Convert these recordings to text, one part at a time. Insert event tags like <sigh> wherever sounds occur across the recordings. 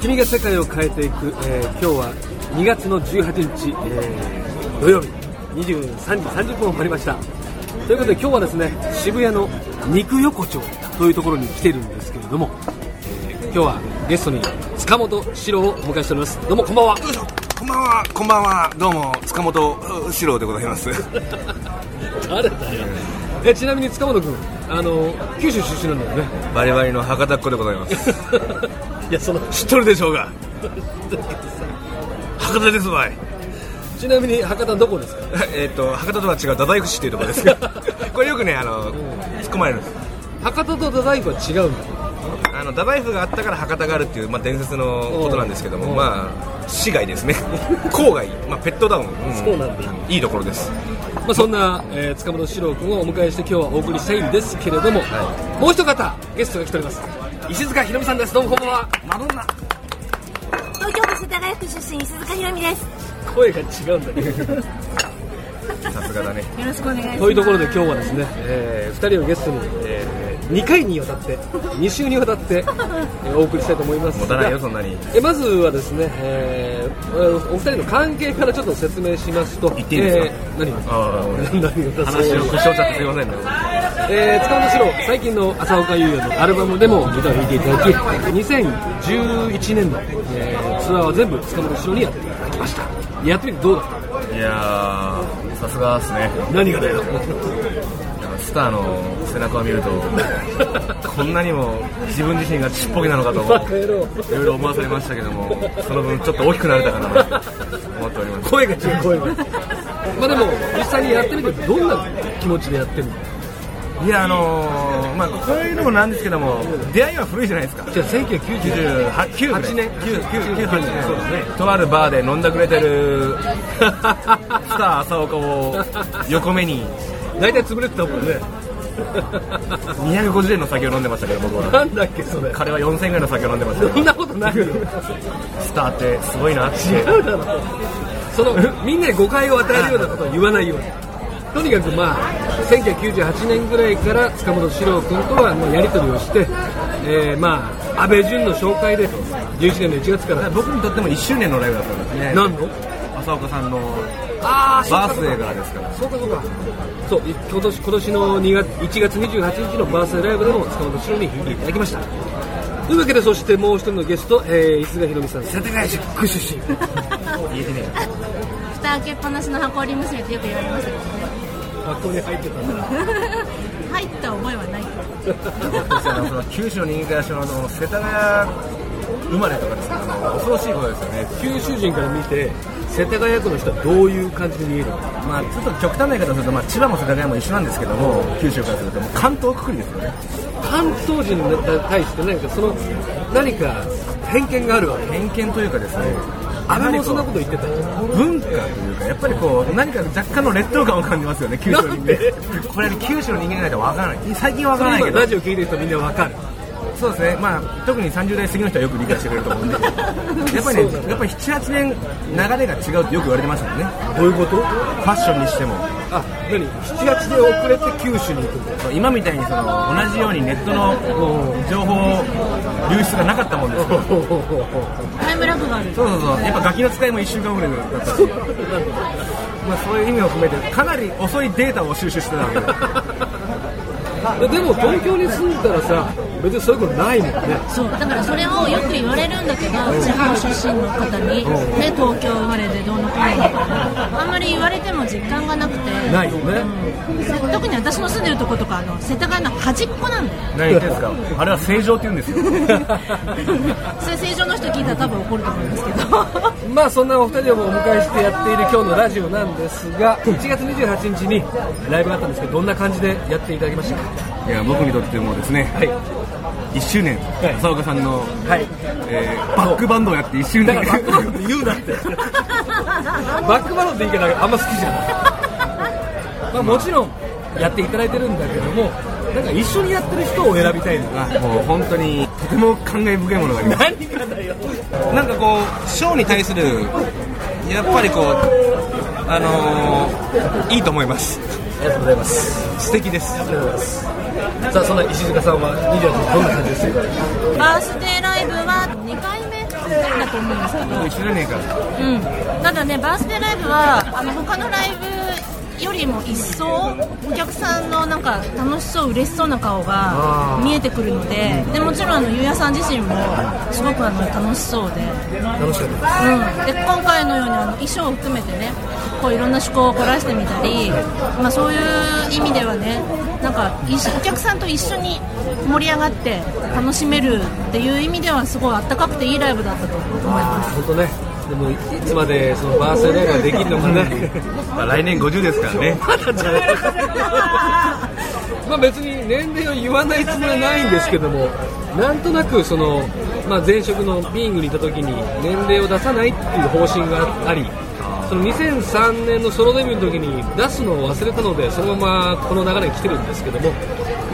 君が世界を変えていく、えー、今日は2月の18日、えー、土曜日23時30分を回りました。ということで今日はですね渋谷の肉横丁というところに来ているんですけれども、えー、今日はゲストに塚本史郎をお迎えしております。どうもこんばんは。こんばんは。こんばんは。どうも塚本史郎でございます。<laughs> 誰だよ。えちなみに塚本君あの九州出身なんだよね。バリバリの博多っ子でございます。<laughs> いやその知っとるでしょうが。博多ですわい。ちなみに博多どこですか？<laughs> えっと博多とは違う太宰府市っていうところですが <laughs> これよくねあの突っ込まれるんです。博多と太宰府は違うんだあの太宰府があったから博多があるっていう、まあ、伝説のことなんですけども、まあ市外ですね。<laughs> 郊外、まあ、ペットダウン、うん、そうなんだいいところです。まあ、そんな、えー、塚本史郎君をお迎えして今日はお送りしたいんですけれども、はい、もう一方ゲストが来ております。石塚ひろみさんです。どうもこんばんはマドンナ。東京都世田谷区出身石塚ひろみです。声が違うんだけど <laughs> さすがだね。よろしくお願いします。というところで今日はですね、えー、2人をゲストに、えー、2回にわたって2週にわたって、えー、お送りしたいと思います。持たないよそんなに。えまずはですね、えー、お二人の関係からちょっと説明しますと言っていいですか、えー、何あ <laughs> 何を？話を故障ちゃってすいませんね。えー、塚本史郎最近の浅岡優也のアルバムでもギターを弾いていただき2011年の、えー、ツアーは全部塚本史郎にやっていただきました。やってみてどうだった？いやさすがですね。何がだよ？ス <laughs> ターの背中を見ると <laughs> こんなにも自分自身がちっぽけなのかといろいろ思わされましたけどもその分ちょっと大きくなれたかなと思っております。声が違う声が。まあでも実際にやってみてどんな気持ちでやってるの？いやあのー、まあこういうのもなんですけども出会いは古いじゃないですか。じゃあ1998年。998年。そうですね。とあるバーで飲んだくれてる <laughs> スター浅岡を横目に大体潰れてたもんね。250円の酒を飲んでましたけど僕は。なんだっけそれ。彼は4000円ぐらいの酒を飲んでました。そんなことないよ。スターってすごいなって。違うだろ。そのみんなに誤解を与えるようなことは言わないように。とにかくまあ1998年ぐらいから塚本史郎君とはもうやり取りをして、えー、まあ安倍淳の紹介で11年の1月から。僕にとっても1周年のライブだったんですね。何の？浅岡さんのあバースデーからですから。そうかそうか。そう今年今年の2月1月28日のバースデーライブでも塚本史郎に弾いていただきました。というわけでそしてもう一人のゲスト、えー、石塚ひろみさん世田谷区出身言えてね蓋開けっぱなしの箱折り娘ってよく言われますけどね。箱に入ってたんだ。<laughs> 入った覚えはない。<laughs> 九州の人間からしても世田谷生まれとかですから恐ろしいことですよね。九州人から見て世田谷区の人はどういう感じで見えるまあ、ちょっと極端な言い方をすると、まあ、千葉も世田谷も一緒なんですけども九州からするともう関東くくりですよね。関東人に対して何かその何か偏見があるわけ。偏見というかですねあれもそんなこと言ってた。文化というかやっぱりこう何か若干の劣等感を感じますよね九州の人間これ、九州の人間がないと分からない。最近は分からないけど。ラジオ聞いてる人みんな分かるそうですね、まあ、特に30代過ぎの人はよく理解してくれると思うんで、<laughs> やっぱりね、やっぱり7、8年、流れが違うってよく言われてましたもんね、どういうことファッションにしても。あ何？7、8年遅れて九州に行くそう今みたいにその同じようにネットの情報流出がなかったもんですから <laughs> タイムラグがある。そうそうそう。やっぱガキの使いも1週間ぐらいだったし。<laughs> まあそういう意味を含めてかなり遅いデータを収集してたわけででも東京に住んだらさ別にそういうことないもんね。そうだからそれをよく言われるんだけど地方出身の方に、ね、東京生まれでどうのこうのあんまり言われても実感がなくて。ないよね、うん、特に私の住んでるとことかあの世田谷の端っこなんだよ。何言ってんですか。あれは正常って言うんですよ。<laughs> それ正常の人聞いたら多分怒ると思うんですけど。<laughs> まあそんなお二人をお迎えしてやっている今日のラジオなんですが1月28日にライブがあったんですけどどんな感じでやっていただきましたか？いや僕にとってもですね、はい、1周年、はい、浅岡さんの、はい。えー、バックバンドをやって1周年。バックバンドって言うなって。<laughs> バックバンドって言い方があんま好きじゃない。まあもちろんやっていただいてるんだけどもなんか一緒にやってる人を選びたいのがもう本当にとても感慨深いものがあります。何かだよ。なんかこうショーに対するやっぱりこうあのー、いいと思います。ありがとうございます。素敵です。ありがとうございますさあそんな石塚さんは28日どんな感じですか？バースデーライブは2回目。だと思うん。ですけど一緒じゃねえかうん、ただね、バースデーライブはあの他のライブよりも一層お客さんのなんか楽しそう、嬉しそうな顔が見えてくるのででもちろんあのゆうやさん自身もすごくあの楽しそうで,、楽しかったです。うん、で今回のようにあの衣装を含めてねこういろんな趣向を凝らしてみたり、まあ、そういう意味ではねなんかいお客さんと一緒に盛り上がって楽しめるっていう意味ではすごいあったかくていいライブだったと思います。本当ね。でもいつまでそのバースデーライブができるのかね。まあ来年50ですからね。<laughs> まだじゃない。まあ別に年齢を言わないつもりはないんですけどもなんとなくその、まあ、前職のビーイングにいた時に年齢を出さないっていう方針がありその2003年のソロデビューの時に出すのを忘れたのでそのままこの流れに来てるんですけども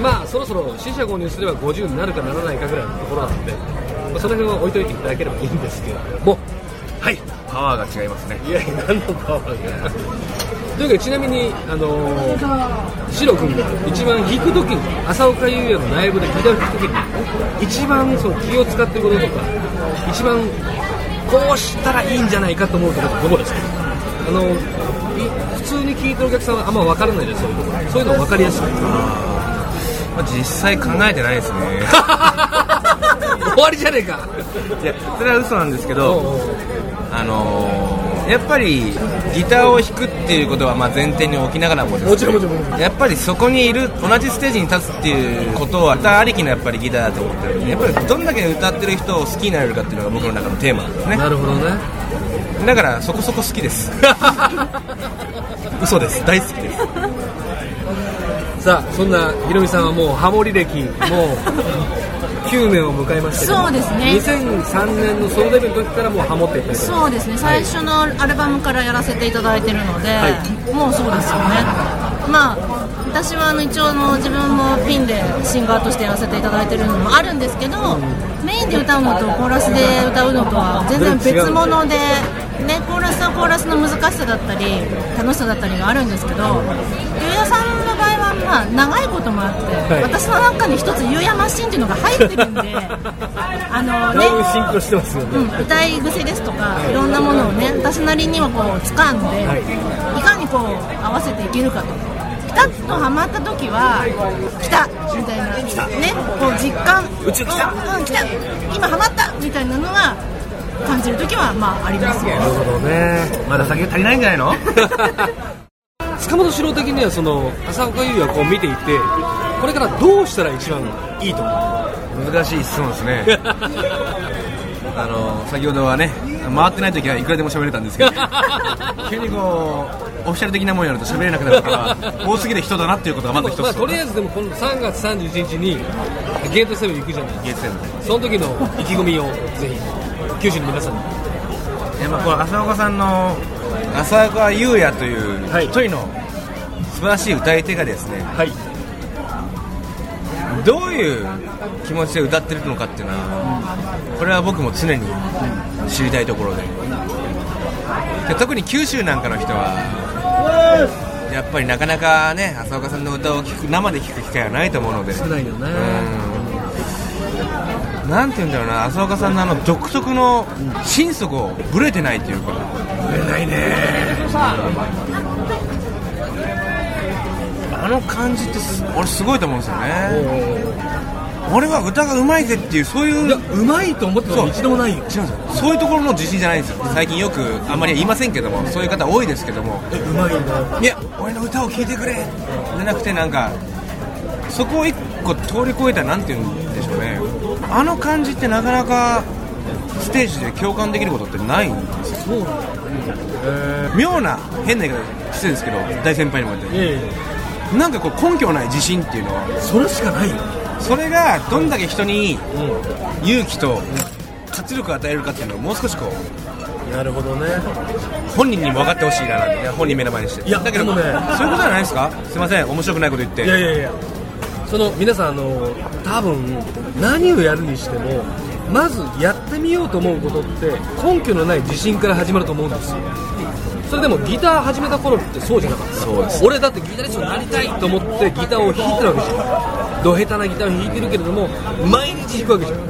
まあそろそろ死者購入すれば50になるかならないかぐらいのところなので、まあ、その辺は置いといていただければいいんですけれども。はい。パワーが違いますね。いやいや何のパワーが。というわけでちなみにあのー、シロ君が一番弾く時に浅岡優也のライブでギターを弾く時に一番その気を使ってることとか一番こうしたらいいんじゃないかと思うところってどこですか？あのい普通に聴いてるお客さんはあんま分からないですそういうとこそういうの分かりやすい。まあ、実際考えてないですね。<laughs> 終わりじゃねえか。いやそれは嘘なんですけどあのーやっぱりギターを弾くっていうことはまあ前提に置きながらももちろんもちろんもちろん。やっぱりそこにいる同じステージに立つっていうことは歌ありきのやっぱりギターだと思ってるんでやっぱりどんだけ歌ってる人を好きになれるかっていうのが僕の中のテーマなんですね。なるほどねだからそこそこ好きです。<laughs> 嘘です。大好きです。さあそんなひろみさんはもうハモリ歴もう9年を迎えましたけどそうですね。2003年のソロデビューの時からもうハモっててそうですね最初のアルバムからやらせていただいてるので、はもうそうですよね。まあ私はあの一応あの自分もピンでシンガーとしてやらせていただいてるのもあるんですけど、メインで歌うのとコーラスで歌うのとは全然別物で、ね、コーラスはコーラスの難しさだったり楽しさだったりがあるんですけどゆうやさんの場合はまあ長いこともあって、はい。私の中に一つゆうやマシンっていうのが入ってるんで <laughs> あのねね、うん、歌い癖ですとかいろんなものをね私なりにはこう掴んで、はい。い、かにこう合わせていけるかとピタッとはまった時は来たみたいな。ねこう実感。うち来た。うん、うん、来た。今はまったみたいなのが感じる時はまああります。よなるほどね。まだ酒足りないんじゃないの？<laughs> 塚本史郎的にはその浅岡優也をこう見ていてこれからどうしたら一番いいと思う？難しい質問ですね。<laughs> あの先ほどはね回ってない時はいくらでも喋れたんですけど。<laughs> 急にこうオフィシャル的なものやると喋れなくなるから多すぎる人だなっていうことがまず一つ。まあ、とりあえずでもこの3月31日にゲートセブン行くじゃないゲートセブンその時の意気込みをぜひ九州の皆さんに。やっぱこの浅岡さんの浅岡優也というはい一人の素晴らしい歌い手がですねはい。どういう気持ちで歌ってるのかっていうのはこれは僕も常に知りたいところで。で特に九州なんかの人はやっぱりなかなかね浅岡さんの歌を聴く生で聴く機会はないと思うので。少ないよね。うん。なんて言うんだろうな浅岡さんのあの独特の心底ぶれてないっていうか。売れないね。あの感じってす俺すごいと思うんですよね俺は歌がうまいぜっていうそういううまいと思ったこと一度もないよ。そういうところの自信じゃないんですよ。最近よくあんまり言いませんけどもそういう方多いですけども。えうまいんだ。いや俺の歌を聴いてくれ。じゃなくてなんかそこを一個通り越えたなんて言うんでしょうね。あの感じってなかなかステージで共感できることってないんですよ。そうなんだ。妙な変な言い方失礼ですけど大先輩にも言って。いやいやなんかこう根拠ない自信っていうのは。それしかないよそれがどんだけ人に勇気と活力を与えるかっていうのをもう少しこうなるほどね。本人にも分かってほしいなな本人目の前にして。いやだけどねそういうことじゃないですか？すいません。面白くないこと言って。いやいやいや。その皆さんあの多分何をやるにしてもまずやってみようと思うことって根拠のない自信から始まると思うんですよ。それでもギター始めた頃ってそうじゃなかった。そうです。俺だってギタリストになりたいと思ってギターを弾いてるわけじゃんど下手なギターを弾いてるけれども毎日弾くわけじゃん。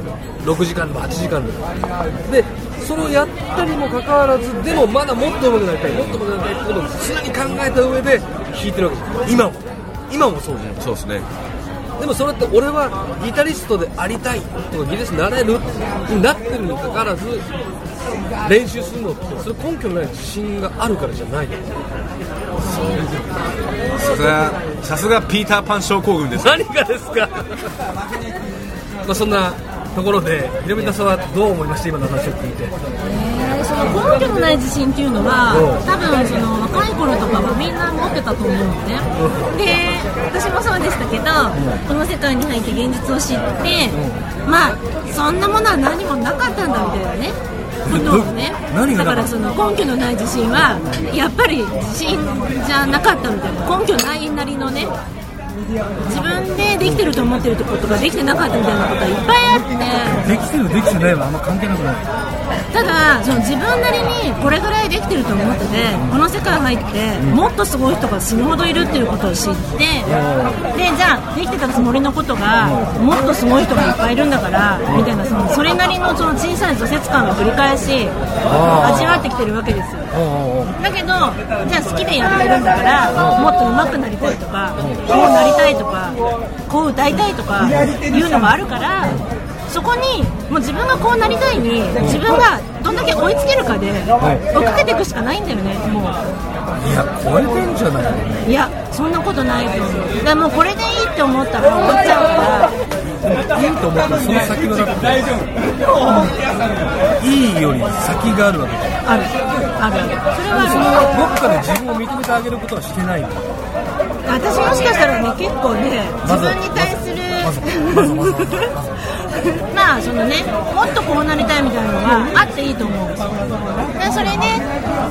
6時間でも8時間でもでそれをやったにもかかわらずでもまだもっと上手くなりたい。もっと上手くなりたいってことを常に考えた上で弾いてるわけじゃん。今も。今もそうじゃん。そうですね。でもそれって俺はギタリストでありたいとかギタリストになれるになってるにかかわらず練習するのってそれ根拠のない自信があるからじゃないさすがさすがピーターパン症候群です。何がですか？まあそんなところでひろみたさんはどう思いました？今の話を聞いて。えーその根拠のない自信っていうのはう。ん多分その若い頃とかはみんな持ってたと思うのね。で私もそうでしたけどこの世界に入って現実を知ってまあそんなものは何もなかったんだみたいなねことをねだからその根拠のない自信はやっぱり自信じゃなかったみたいな。根拠ないなりのね自分でできてると思ってることができてなかったみたいなことがいっぱいあって。できてるできてないはあんま関係なくない。ただその自分なりにこれぐらいできてると思っててこの世界入ってもっとすごい人が死ぬほどいるっていうことを知ってでじゃあできてたつもりのことがもっとすごい人がいっぱいいるんだからみたいなそのそれなりのその小さい挫折感を繰り返し味わってきてるわけですよ。だけどじゃあ好きでやってるんだからもっと上手くなりたいとかこうなりたいとかこう歌いたいとかいうのがあるからそこにもう自分がこうなりたいに自分がどんだけ追いつけるかで追いかけていくしかないんだよねもいや超えてんじゃないういやそんなことないと思う。だからもうこれでいいって思ったら終わっちゃうからいいと思ったらその先がだっていいより先があるわけじゃんある。あるある。それはどっかで自分を認めてあげることはしてない私もしかしたらね結構ね自分に対するまあそのねもっとこうなりたいみたいなのはあっていいと思うでそれね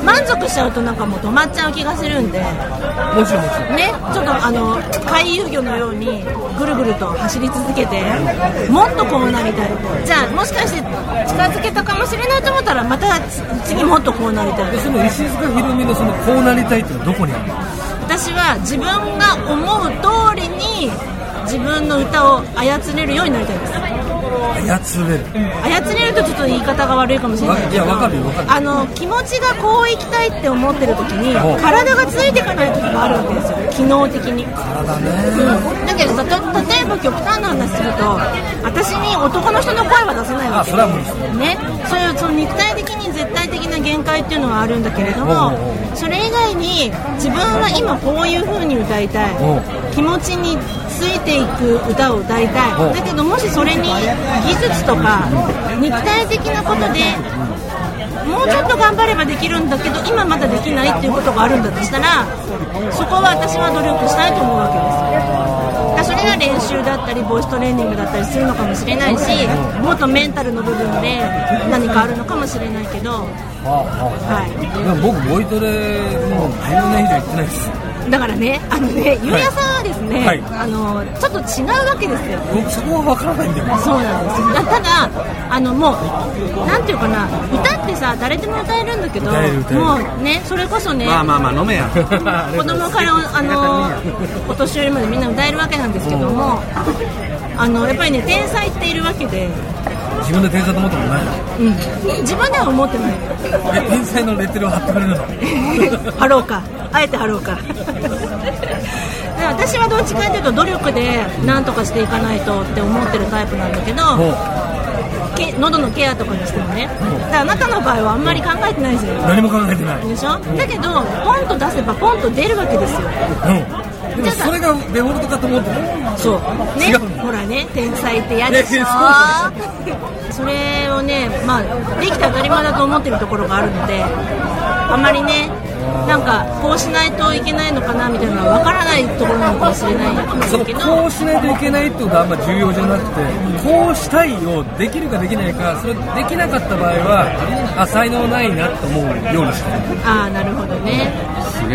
満足しちゃうとなんかもう止まっちゃう気がするんでもちろんもちろんねちょっとあの回遊魚のようにぐるぐると走り続けてもっとこうなりたいじゃあもしかして近づけたかもしれないと思ったらまた次もっとこうなりたいでその石塚ひろみのそのこうなりたいっていうのはどこにあるの私は自分が思う通りに自分の歌を操れるようになりたいです。操れる。操れるとちょっと言い方が悪いかもしれないけどいやわかるかる。あの気持ちがこう生きたいって思ってる時にお体がついていかない時があるわけですよ。機能的に。体ね。うん。だけどさと例えば極端な話すると私に男の人の声は出せないわけあそれは無理ですね、そういうその肉体的に絶対的な限界っていうのはあるんだけれどもそれ以外に自分は今こういう風に歌いたい。気持ちについていく歌を歌いたおいだけどもしそれに技術とか肉体的なことでもうちょっと頑張ればできるんだけど今まだできないっていうことがあるんだとしたらそこは私は努力したいと思うわけです練習だったりボイストレーニングだったりするのかもしれないしもっとメンタルの部分で何かあるのかもしれないけど、はあははあ。でも僕ボイトレもう10年以上行ってないです。い、だからねあのねゆうやさんはですね、はい。あのちょっと違うわけですよ僕そこは分からないんだよ。ねそうなんですだただあのもうなんていうかな歌ってさ誰でも歌えるんだけどもうねそれこそね、まあまあまあ飲めや。<laughs> 子供から <laughs> あの <laughs> お年寄りまでみんな歌えるわけなんですけども、あのやっぱりね天才っているわけで、自分で天才と思ったことないの？うん、自分では思ってない。え天才のレッテルを貼ってくれるの？<laughs> 貼ろうか。あえて貼ろうか。で私はどっちかというと努力で何とかしていかないとって思ってるタイプなんだけど喉のケアとかにしてもね。あなたの場合はあんまり考えてないですよ。何も考えてない。でしょ？だけどポンと出せばポンと出るわけですよ。うんでもそれがデフォルトかと思ってたそう。ね。違うの？ほらね。天才って嫌でしょ？<laughs> それをねまあできて当たり前だと思ってるところがあるのであまりねなんかこうしないといけないのかなみたいなのは分からないところなのかもしれないけどこうしないといけないってことはあんま重要じゃなくてこうしたいをできるかできないかそれできなかった場合はあ才能ないなと思うようにしてる。ああなるほどね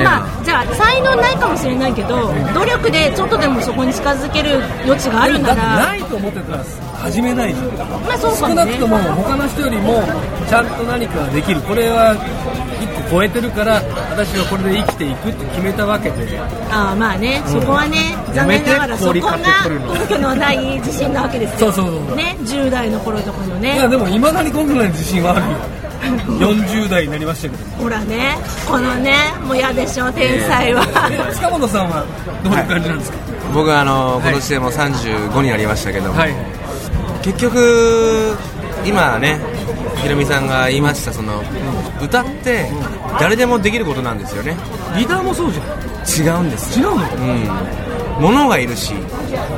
まあじゃあ才能ないかもしれないけど努力でちょっとでもそこに近づける余地があるならないと思ってたら始めないじゃん、まあそうか少もね。なくとも他の人よりもちゃんと何かができる。これは1個超えてるから私はこれで生きていくって決めたわけで。ああまあね、そこはね残念ながらそこが氷買ってくるの。根拠のない自信なわけですよそうそうそう。ね10代の頃とかのいやねでもいまだに今回の自信はあるよ。40代になりましたけど。ほらね。このねもう嫌でしょ天才は、え塚本さんはどういう感じなんですか？僕はあの今年でもう35になりましたけど、はい結局今ねひろみさんが言いましたその歌って誰でもできることなんですよね。ギターもそうじゃん。違うんです違うの？うん。物がいるし。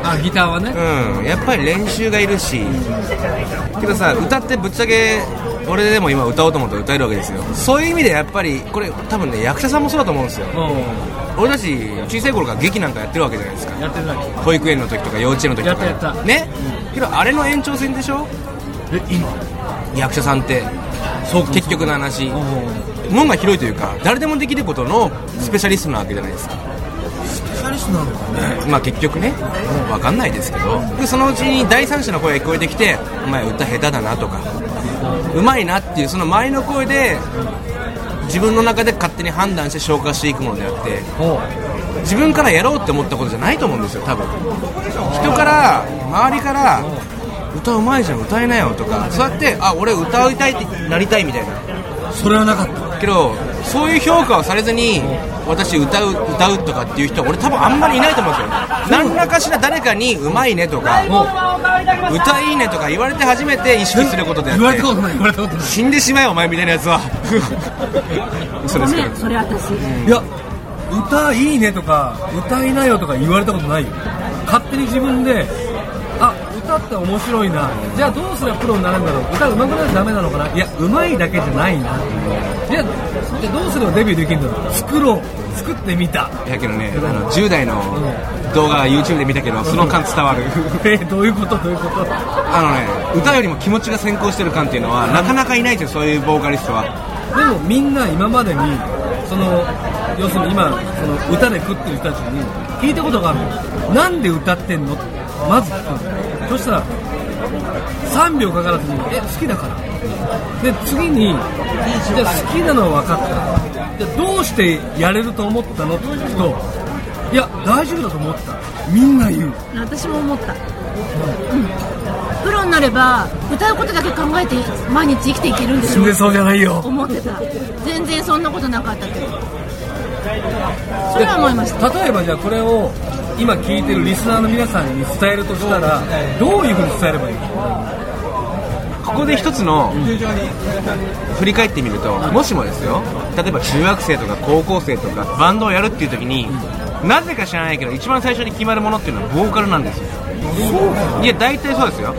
あギターはね。うん。やっぱり練習がいるし。けどさ歌ってぶっちゃけ俺でも今歌おうと思ったら歌えるわけですよ。そういう意味でやっぱりこれ多分ね役者さんもそうだと思うんですよ。う俺たち小さい頃から劇なんかやってるわけじゃないですか。んやってない保育園の時とか幼稚園の時とか。やったやった。ね、けどあれの延長線でしょ？え今？役者さんって。そう結局の話。門が広いというか誰でもできることのスペシャリストなわけじゃないですか。スペシャリストなのかね。まあ結局ね。分かんないですけど。でそのうちに第三者の声が聞こえてきてお前歌下手だなとか。うまいなっていうその周りの声で自分の中で勝手に判断して消化していくものであって自分からやろうって思ったことじゃないと思うんですよ多分。人から周りから歌うまいじゃん歌えなよとかそうやってあ俺歌いたいってなりたいみたいな。それはなかった。けどそういう評価をされずに私歌う歌うとかっていう人は俺多分あんまりいないと思うんですよ。何らかしら誰かにうまいねとか歌いいねとか言われて初めて意識することであって死んでしまえお前みたいなやつは嘘ですけどねそれ私、いや歌いいねとか歌いなよとか言われた。ことないよ勝手に自分であ歌って面白いな。じゃあどうすればプロになるんだろう。歌うまくなるとダメなのかな。いやうまいだけじゃないな。じゃあじゃあどうすればデビューできるんだろう。作ろう。作ってみた。いやけどねあの10代の動画 YouTube で見たけどその感伝わる。<laughs> えどういうこと？どういうこと？あのね歌よりも気持ちが先行してる感っていうのはなかなかいないですよそういうボーカリストは。でもみんな今までにその要するに今その歌で食ってる人たちに聞いたことがあるのなんで歌ってんの？ってまず聞くのそしたら3秒かからずに「え好きだから」で次に「じゃあ好きなのは分かった」じゃあどうしてやれると思ったの？って聞くと「いや大丈夫だと思った」みんな言う。私も思った、うん、プロになれば歌うことだけ考えて毎日生きていけるんでしょ死んでそうじゃないよ。思ってた。全然そんなことなかったけどそれは思いました。例えばじゃあこれを今聞いてるリスナーの皆さんに伝えるとしたらどういうふうに伝えればいい？のここで一つの振り返ってみるともしもですよ例えば中学生とか高校生とかバンドをやるっていう時になぜか知らないけど一番最初に決まるものっていうのはボーカルなんですよいや大体そうですよ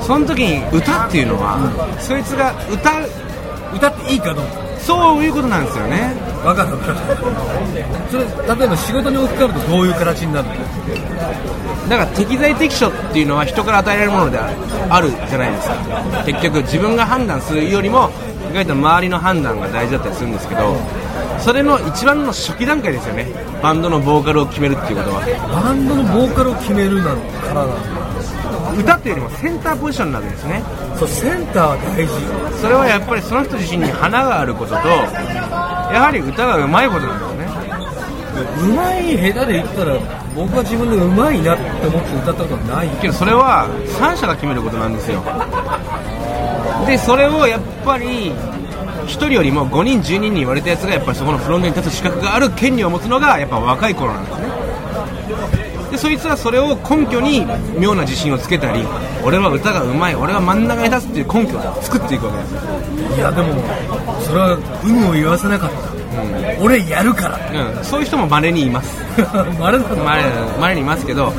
その時に歌っていうのはそいつが歌う歌っていいかどうかそういうことなんですよね。分かる分かる。それ例えば仕事に置き換えるとどういう形になるの？だから適材適所っていうのは人から与えられるものであるじゃないですか。結局自分が判断するよりも意外と周りの判断が大事だったりするんですけどそれの一番の初期段階ですよね。バンドのボーカルを決めるっていうことは。バンドのボーカルを決めるなのからなんだ歌っていうよりもセンターポジションになるんですね。そうセンターは大事。それはやっぱりその人自身に花があることとやはり歌がうまいことなんですね。うまい下手で言ったら僕は自分でうまいなって思って歌ったことはない。けどそれは三者が決めることなんですよ。でそれをやっぱり1人よりも5人10人に言われたやつがやっぱりそこのフロントに立つ資格がある権利を持つのがやっぱ若い頃なんですねでそいつはそれを根拠に妙な自信をつけたり俺は歌がうまい俺は真ん中に立つっていう根拠を作っていくわけですよ、いやでもそれは有無を言わせなかった、俺やるから。うん、そういう人も稀にいます。まれだな稀稀にいますけど。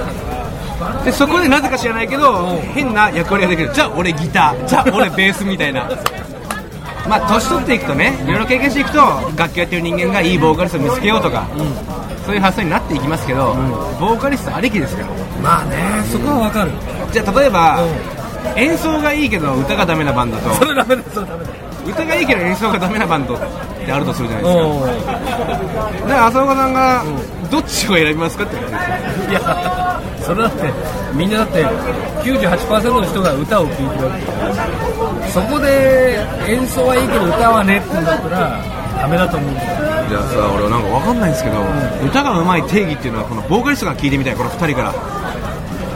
でそこでなぜか知らないけど変な役割ができる。じゃあ俺ギター。じゃあ俺ベースみたいな。まあ年取っていくとねいろいろ経験していくと楽器やってる人間がいいボーカリストを見つけようとか、そういう発想になっていきますけど、ボーカリストありきですか？らまあねそこはわかる。じゃあ例えば、演奏がいいけど歌がダメなバンドとそれダメだそれダメだ歌がいいけど演奏がダメなバンドってあるとするじゃないですか。おだから浅岡さんがどっちを選びますかって。言うんですよいやそれだってみんなだって98%の人が歌を聴いてるわけそこで演奏はいいけど歌はねって言うんだったらダメだと思うんだよじゃあさ俺なんかわかんないんですけど、歌が上手い定義っていうのはこのボーカリストが聞いてみたいこの2人から。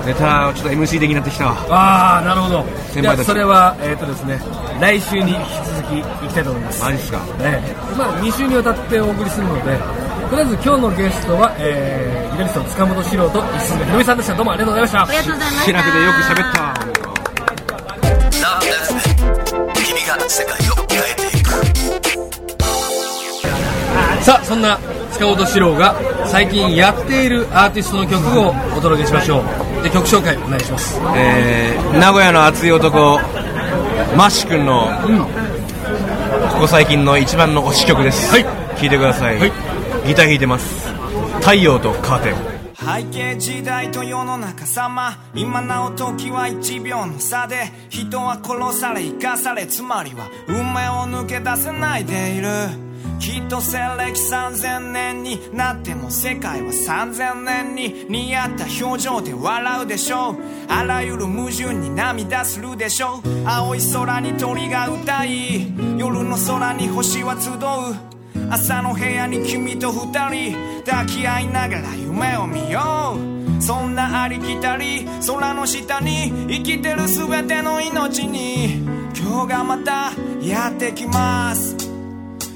ネタちょっと MC 的になってきたわ。ああなるほど。先輩たち。じゃあそれはえっ、とですね来週に引き続き行きたいと思います。マジっすか？ねまあ、2週にわたってお送りするのでとりあえず今日のゲストは、えー、ギタリスト塚本史郎と石塚ひろみさんでした。どうもありがとうございました。ありがとうございました。気楽でよく喋った。君が世界をさあそんな塚本史郎が最近やっているアーティストの曲をお届けしましょう。で曲紹介お願いします。えー、名古屋の熱い男マッシュ君の、ここ最近の一番の推し曲です、はい。聴いてください、はい。ギター弾いてます。太陽とカーテン。背景時代と世の中様。今なお時は1秒の差で。人は殺され生かされつまりは運命を抜け出せないでいるきっと西暦3000年になっても世界は3000年に似合った表情で笑うでしょう。あらゆる矛盾に涙するでしょう。青い空に鳥が歌い夜の空に星は集う。朝の部屋に君と二人抱き合いながら夢を見よう。そんなありきたり空の下に生きてる全ての命に今日がまたやってきます。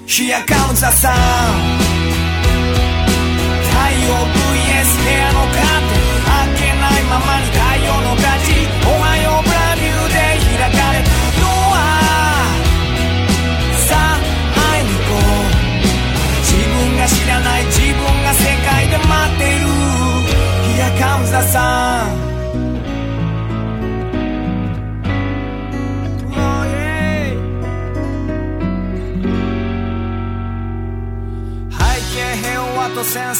Here comes the sun 太陽 VS 部屋のカーテン開けないままに太陽の勝ちおはようブランニューで開かれたドアさあ会いに行こう。自分が知らない自分が世界で待っている。Here comes the sun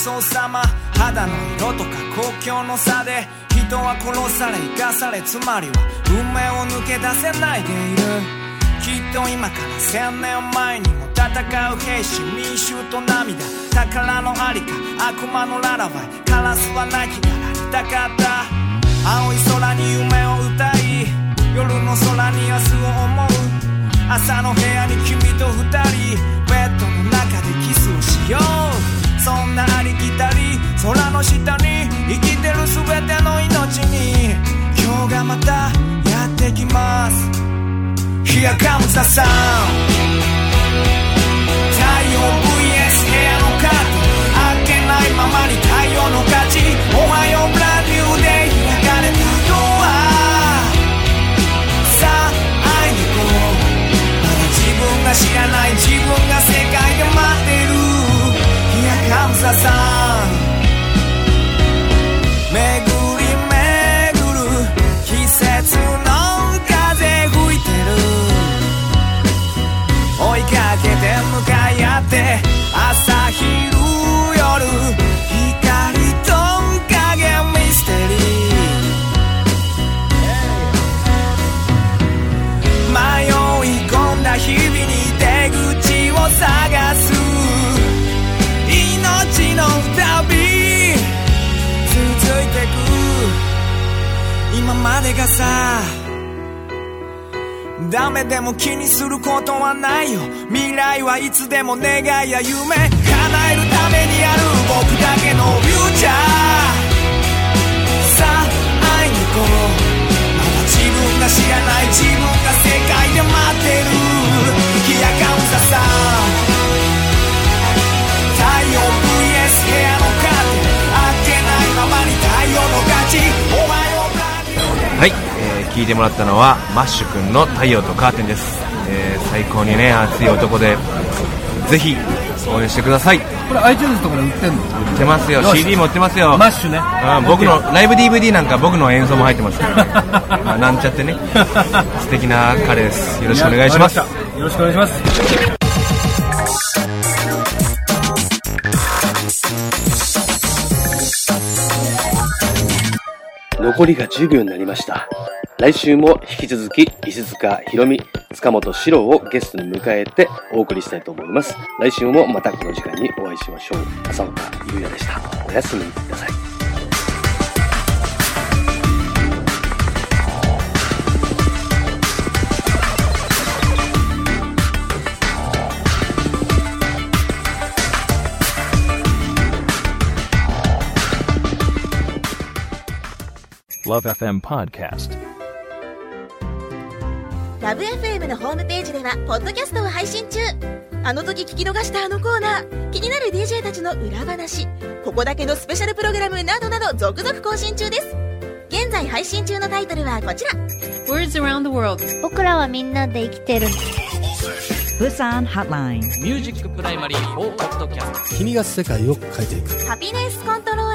様肌の色とか国境の差で人は殺され生かされつまりは運命を抜け出せないでいる。きっと今から千年前にも戦う兵士民衆と涙。宝のありか悪魔のララバイカラスは亡きがられたかった。青い空に夢を歌い夜の空に明日を思う。朝の部屋に君と二人。ベッドの中でキスをしよう。そんなありきたり空の下に生きてる全ての命に今日がまたやってきます。Here comes the sun 太陽 VS 部屋のカーテン開けないままに太陽の勝ちおまでがさダメでも気にすることはないよ。未来はいつでも願いや夢。叶えるためにある僕だけのフューチャー。さあ会いに行こう。まだ自分が知らない自分が世界で待ってる。冷やかうささ。太陽 VS 部屋のカーテン。開けないままに太陽の勝ちはい、えー、聞いてもらったのはマッシュ君の太陽とカーテンです、えー、最高にね熱い男でぜひ応援してください。売これ iTunes とかで売ってんの？ってますよ。CD 持ってますよ。マッシュね。うん僕のライブ DVD なんか僕の演奏も入ってます。から、ねまあ、なんちゃってね。素敵な彼です。よろしくお願いします。よろしくお願いします残りが10秒になりました。来週も引き続き、石塚ひろみ、塚本史郎をゲストに迎えてお送りしたいと思います。来週もまたこの時間にお会いしましょう。浅岡優也でした。おやすみなさい。Love FM Podcast. ラブ f m のホームページではポッドキャストを配信中。あの時聞き逃したあのコーナー。気になる DJ たちの裏話。ここだけのスペシャルプログラムなどなど続々更新中です。現在配信中のタイトルはこちら。Words around the world. 僕らはみんなで生きてる。ブサンハッラインミュージックプライマリー4ポッドキャスト君が世界を変えていく。ハピネスコントローラ